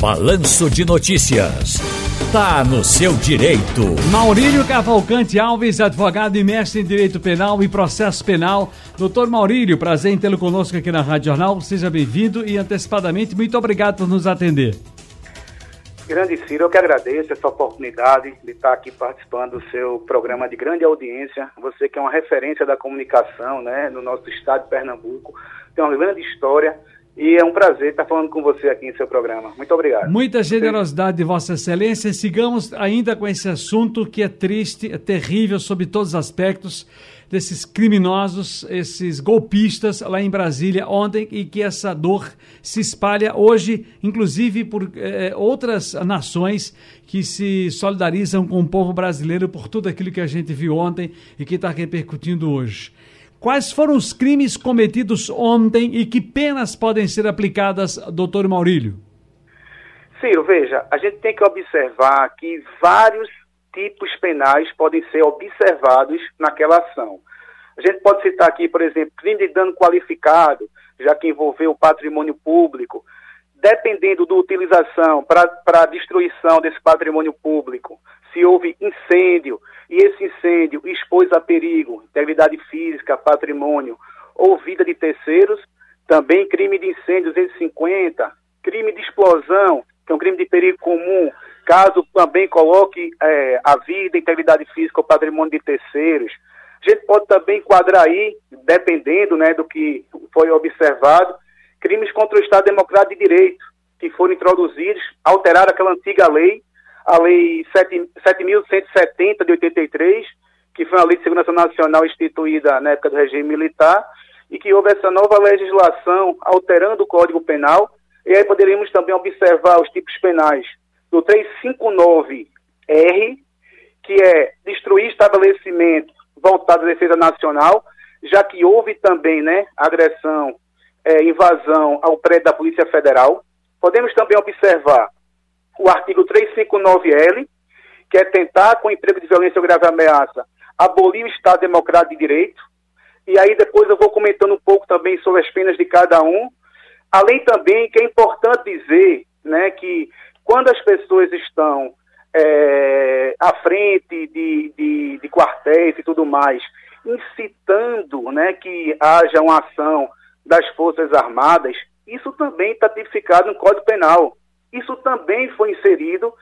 Balanço de Notícias. Tá no seu direito. Maurílio Cavalcante Alves, advogado e mestre em Direito Penal e Processo Penal. Doutor Maurílio, prazer em tê-lo conosco aqui na Rádio Jornal. Seja bem-vindo e antecipadamente, muito obrigado por nos atender. Grande Ciro, eu que agradeço essa oportunidade de estar aqui participando do seu programa de grande audiência. Você que é uma referência da comunicação né, no nosso estado de Pernambuco, tem uma grande história e é um prazer estar falando com você aqui em seu programa. Muito obrigado. Muita generosidade de Vossa Excelência. Sigamos ainda com esse assunto que é triste, é terrível sob todos os aspectos desses criminosos, esses golpistas lá em Brasília ontem e que essa dor se espalha hoje, inclusive por eh, outras nações que se solidarizam com o povo brasileiro por tudo aquilo que a gente viu ontem e que está repercutindo hoje. Quais foram os crimes cometidos ontem e que penas podem ser aplicadas, doutor Maurílio? Ciro, veja, a gente tem que observar que vários tipos penais podem ser observados naquela ação. A gente pode citar aqui, por exemplo, crime de dano qualificado, já que envolveu o patrimônio público, dependendo da utilização para a destruição desse patrimônio público, se houve incêndio, e esse incêndio expôs a perigo, integridade física, patrimônio ou vida de terceiros, também crime de incêndio 250, crime de explosão, que é um crime de perigo comum, caso também coloque é, a vida, integridade física ou patrimônio de terceiros. A gente pode também enquadrar aí, dependendo né, do que foi observado, crimes contra o Estado Democrático de Direito, que foram introduzidos, alteraram aquela antiga lei a Lei 7.170 de 83, que foi uma lei de segurança nacional instituída na época do regime militar, e que houve essa nova legislação alterando o Código Penal, e aí poderíamos também observar os tipos penais do 359R, que é destruir estabelecimento voltado à defesa nacional, já que houve também né, agressão, é, invasão ao prédio da Polícia Federal. Podemos também observar o artigo 359L, que é tentar, com emprego de violência ou grave ameaça, abolir o Estado Democrático de Direito. E aí depois eu vou comentando um pouco também sobre as penas de cada um. Além também que é importante dizer né, que quando as pessoas estão é, à frente de, de, de, quartéis e tudo mais, incitando né, que haja uma ação das Forças Armadas, isso também está tipificado no Código Penal. Isso também foi inserido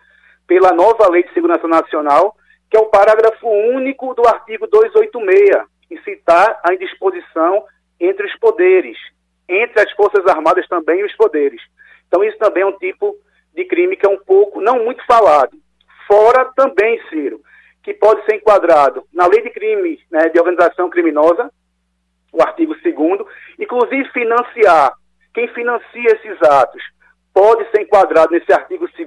pela nova Lei de Segurança Nacional, que é o parágrafo único do artigo 286, incitar a indisposição entre os poderes, entre as Forças Armadas também e os poderes. Então, isso também é um tipo de crime que é um pouco, não muito falado. Fora também, Ciro, que pode ser enquadrado na lei de crime né, de organização criminosa, o artigo 2 inclusive financiar. Quem financia esses atos pode ser enquadrado nesse artigo 2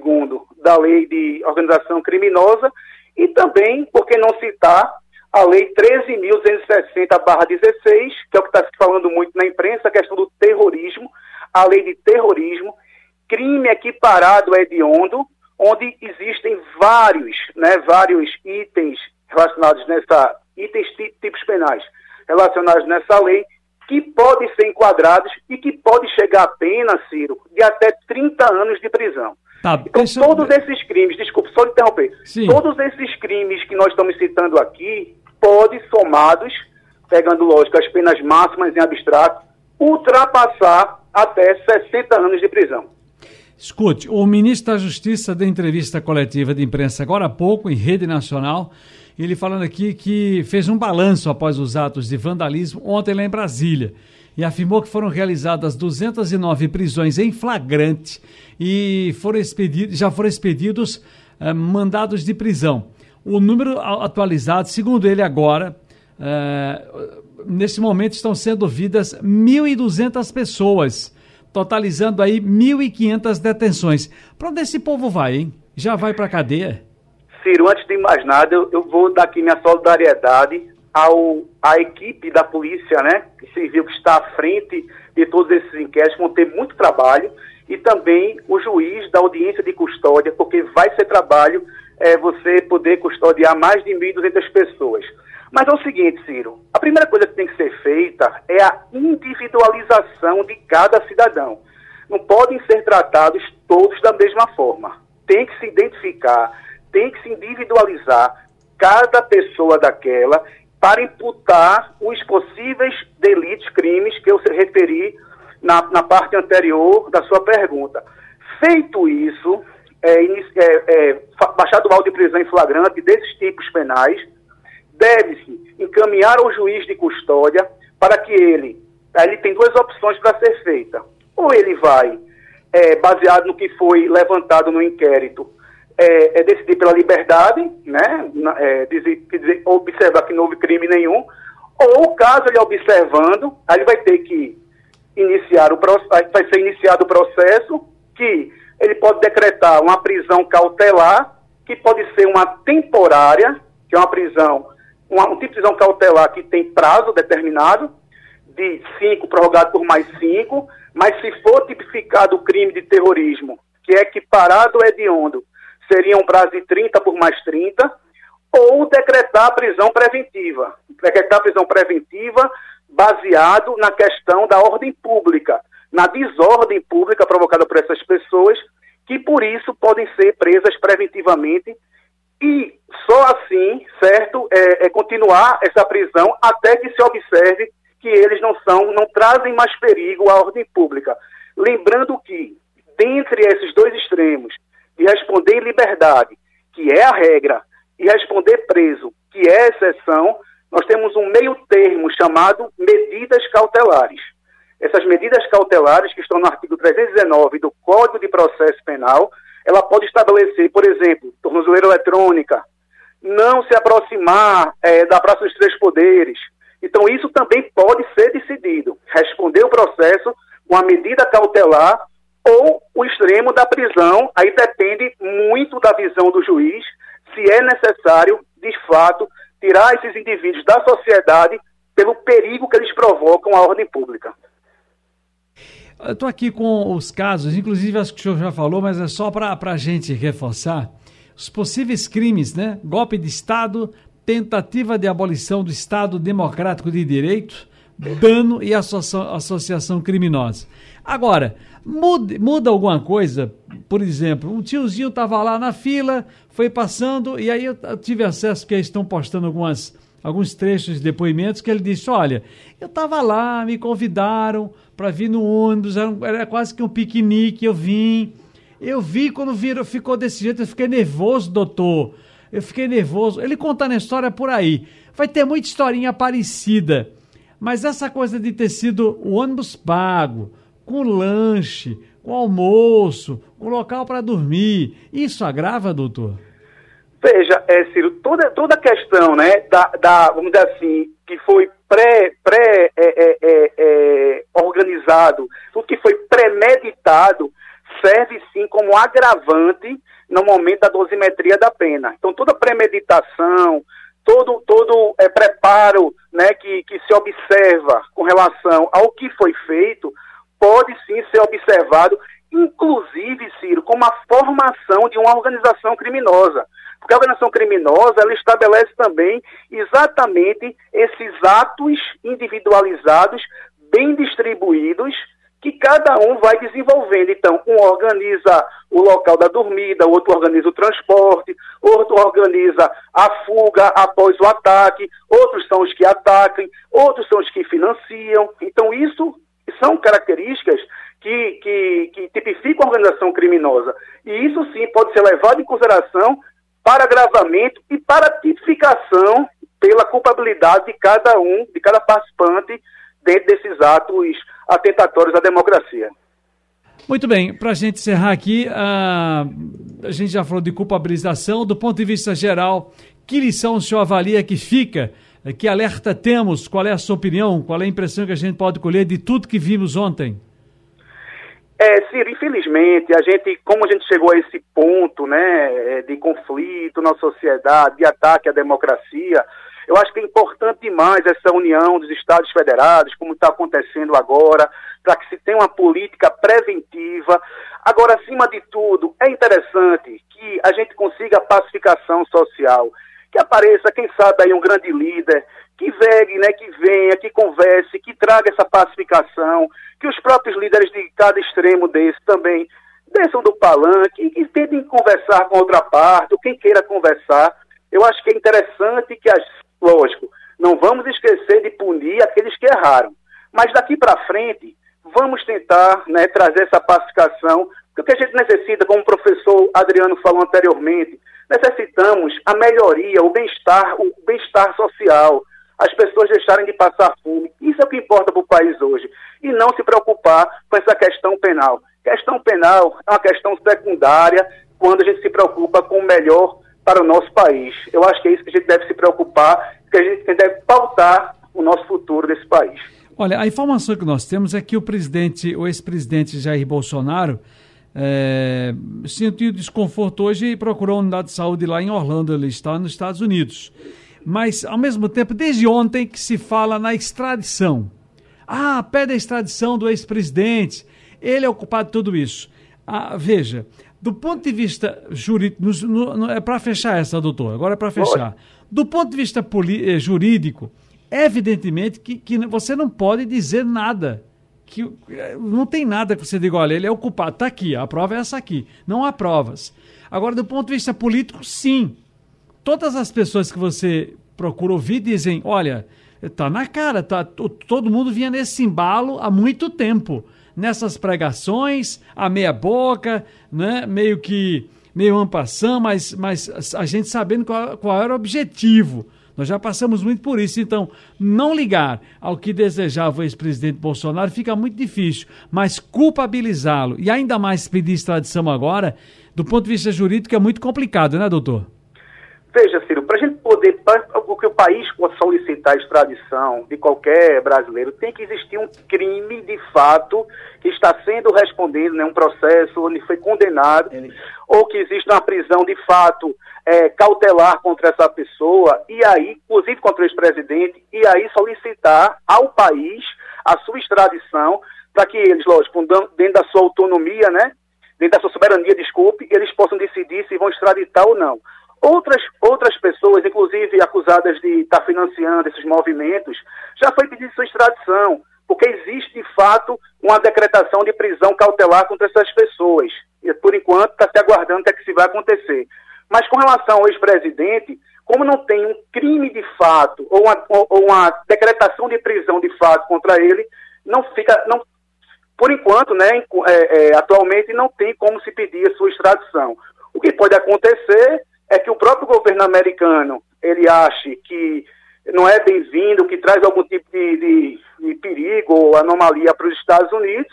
da Lei de Organização Criminosa e também, por que não citar, a Lei 13.260-16, que é o que está se falando muito na imprensa, a questão do terrorismo, a lei de terrorismo, crime equiparado hediondo, onde existem vários, né, vários itens relacionados nessa, itens tipos penais relacionados nessa lei, que podem ser enquadrados e que pode chegar a pena, Ciro, de até 30 anos de prisão. Tá, então, todos esses crimes, desculpe, só interromper, Sim. todos esses crimes que nós estamos citando aqui, podem, somados, pegando, lógico, as penas máximas em abstrato, ultrapassar até 60 anos de prisão. Escute, o ministro da Justiça deu entrevista coletiva de imprensa agora há pouco, em rede nacional, ele falando aqui que fez um balanço após os atos de vandalismo ontem lá em Brasília e afirmou que foram realizadas 209 prisões em flagrante e foram expedidos, já foram expedidos uh, mandados de prisão. O número atualizado, segundo ele agora, uh, nesse momento estão sendo ouvidas 1.200 pessoas, totalizando aí 1.500 detenções. Para onde esse povo vai, hein? Já vai para a cadeia? Ciro, antes de mais nada, eu, eu vou dar aqui minha solidariedade ao, à equipe da polícia, né, civil que está à frente de todos esses inquéritos, vão ter muito trabalho, e também o juiz da audiência de custódia, porque vai ser trabalho é, você poder custodiar mais de 1.200 pessoas. Mas é o seguinte, Ciro, a primeira coisa que tem que ser feita é a individualização de cada cidadão. Não podem ser tratados todos da mesma forma. Tem que se identificar, tem que se individualizar cada pessoa daquela para imputar os possíveis delitos, crimes que eu referi na, na parte anterior da sua pergunta. Feito isso, é, é, é, baixado o auto de prisão em flagrante desses tipos penais, deve-se encaminhar ao juiz de custódia para que ele, ele tem duas opções para ser feita. Ou ele vai, é, baseado no que foi levantado no inquérito, é, é decidir pela liberdade, né, é, dizer, dizer, observar que não houve crime nenhum, ou caso ele observando, aí ele vai ter que iniciar o vai ser iniciado o processo que ele pode decretar uma prisão cautelar, que pode ser uma temporária, que é uma prisão, uma, um tipo de prisão cautelar que tem prazo determinado, de cinco prorrogado por mais cinco, mas se for tipificado o crime de terrorismo, que é equiparado é hediondo seria um prazo de 30 por mais 30, ou decretar prisão preventiva. Decretar prisão preventiva baseado na questão da ordem pública, na desordem pública provocada por essas pessoas, que por isso podem ser presas preventivamente e só assim, certo, é, é, continuar essa prisão até que se observe que eles não são, não trazem mais perigo à ordem pública. Lembrando que, dentre esses dois extremos, de responder em liberdade, que é a regra, e responder preso, que é a exceção, nós temos um meio termo chamado medidas cautelares. Essas medidas cautelares, que estão no artigo 319 do Código de Processo Penal, ela pode estabelecer, por exemplo, tornozeleira eletrônica, não se aproximar é, da Praça dos Três Poderes. Então, isso também pode ser decidido. Responder o processo com a medida cautelar ou o extremo da prisão, aí depende muito da visão do juiz, se é necessário, de fato, tirar esses indivíduos da sociedade pelo perigo que eles provocam à ordem pública. Estou aqui com os casos, inclusive acho que o senhor já falou, mas é só para a gente reforçar. Os possíveis crimes, né? Golpe de Estado, tentativa de abolição do Estado Democrático de Direito, dano e associação criminosa. Agora, muda, muda alguma coisa? Por exemplo, um tiozinho estava lá na fila, foi passando, e aí eu tive acesso que eles estão postando algumas, alguns trechos de depoimentos que ele disse: Olha, eu estava lá, me convidaram para vir no ônibus, era, era, quase que um piquenique, eu vim. Eu vi quando virou, ficou desse jeito, eu fiquei nervoso, doutor. Eu fiquei nervoso. Ele contando a história por aí. Vai ter muita historinha parecida. Mas essa coisa de ter sido o ônibus pago, com lanche, com almoço, com local para dormir. Isso agrava, doutor? Veja, é, Ciro, toda, toda a questão, né, da, da, vamos dizer assim, que foi pré, pré é, é, é, é organizado, tudo que foi premeditado, serve sim como agravante no momento da dosimetria da pena. Então, toda premeditação, todo, todo é, preparo né, que, que se observa com relação ao que foi feito, pode sim ser observado, inclusive, Ciro, como a formação de uma organização criminosa. Porque a organização criminosa, ela estabelece também exatamente esses atos individualizados, bem distribuídos, que cada um vai desenvolvendo. Então, um organiza o local da dormida, outro organiza o transporte, outro organiza a fuga após o ataque, outros são os que atacam, outros são os que financiam. Então, isso são características que, que, que tipificam a organização criminosa. E isso sim pode ser levado em consideração para agravamento e para tipificação pela culpabilidade de cada um, de cada participante dentro desses atos atentatórios à democracia. Muito bem, para a gente encerrar aqui, uh, a gente já falou de culpabilização. Do ponto de vista geral, que lição o senhor avalia que fica que alerta temos? Qual é a sua opinião? Qual é a impressão que a gente pode colher de tudo que vimos ontem? É, Ciro, infelizmente, a gente, como a gente chegou a esse ponto, né, é, de conflito na sociedade, de ataque à democracia, eu acho que é importante demais essa união dos Estados Federados, como está acontecendo agora, para que se tenha uma política preventiva. Agora, acima de tudo, é interessante que a gente consiga a pacificação social que apareça, quem sabe, aí um grande líder, que vegue, né, que venha, que converse, que traga essa pacificação, que os próprios líderes de cada extremo desse também desçam do palanque e tentem conversar com outra parte, ou quem queira conversar. Eu acho que é interessante que, as, lógico, não vamos esquecer de punir aqueles que erraram. Mas daqui para frente, vamos tentar né, trazer essa pacificação, o que a gente necessita, como o professor Adriano falou anteriormente, necessitamos a melhoria, o bem-estar, o bem-estar social, as pessoas deixarem de passar fome. Isso é o que importa para o país hoje. E não se preocupar com essa questão penal. Questão penal é uma questão secundária quando a gente se preocupa com o melhor para o nosso país. Eu acho que é isso que a gente deve se preocupar, que a gente deve pautar o nosso futuro desse país. Olha, a informação que nós temos é que o presidente, o ex-presidente Jair Bolsonaro, é, sentiu desconforto hoje e procurou a unidade de saúde lá em Orlando, ele está nos Estados Unidos. Mas, ao mesmo tempo, desde ontem que se fala na extradição. Ah, pede a extradição do ex-presidente, ele é o culpado de tudo isso. Ah, veja, do ponto de vista jurídico, no, no, é para fechar essa, doutor, agora é para fechar. Do ponto de vista eh, jurídico, evidentemente que, que você não pode dizer nada. Que, eh, não tem nada que você diga, olha, ele é o culpado. Está aqui, a prova é essa aqui. Não há provas. Agora, do ponto de vista político, sim. Todas as pessoas que você procura ouvir dizem, olha, está na cara, tá, todo mundo vinha nesse embalo há muito tempo nessas pregações, a meia boca, né? meio que meio ampassão, mas, mas a gente sabendo qual, qual era o objetivo. Nós já passamos muito por isso. Então, não ligar ao que desejava o ex-presidente Bolsonaro fica muito difícil. Mas culpabilizá-lo e ainda mais pedir extradição agora, do ponto de vista jurídico, é muito complicado, né, doutor? Veja, Ciro, para a gente poder, para que o país possa solicitar a extradição de qualquer brasileiro, tem que existir um crime de fato que está sendo respondido, né, um processo onde foi condenado, Ele... ou que existe uma prisão de fato é, cautelar contra essa pessoa, e aí, inclusive contra o ex-presidente, e aí solicitar ao país a sua extradição, para que eles, lógico, dentro da sua autonomia, né, dentro da sua soberania, desculpe, eles possam decidir se vão extraditar ou não. Outras, outras pessoas, inclusive acusadas de estar financiando esses movimentos, já foi pedido sua extradição, porque existe de fato uma decretação de prisão cautelar contra essas pessoas. E por enquanto está se aguardando o que, é que se vai acontecer. Mas com relação ao ex-presidente, como não tem um crime de fato ou uma, ou uma, decretação de prisão de fato contra ele, não fica, não, por enquanto, né, é, é, atualmente não tem como se pedir a sua extradição. O que pode acontecer é que o próprio governo americano ele ache que não é bem-vindo, que traz algum tipo de, de, de perigo ou anomalia para os Estados Unidos,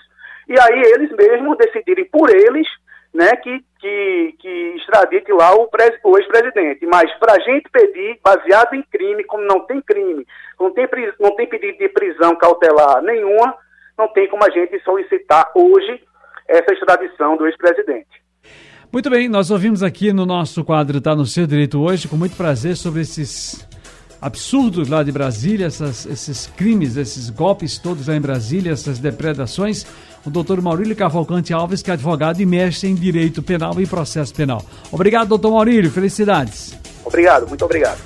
e aí eles mesmos decidirem por eles né, que, que, que extradite lá o, o ex-presidente. Mas para a gente pedir, baseado em crime, como não tem crime, não tem, não tem pedido de prisão cautelar nenhuma, não tem como a gente solicitar hoje essa extradição do ex-presidente. Muito bem, nós ouvimos aqui no nosso quadro Tá no Seu Direito hoje, com muito prazer, sobre esses absurdos lá de Brasília, essas, esses crimes, esses golpes todos lá em Brasília, essas depredações. O doutor Maurílio Cavalcante Alves, que é advogado e mestre em Direito Penal e Processo Penal. Obrigado, doutor Maurílio. Felicidades. Obrigado, muito obrigado.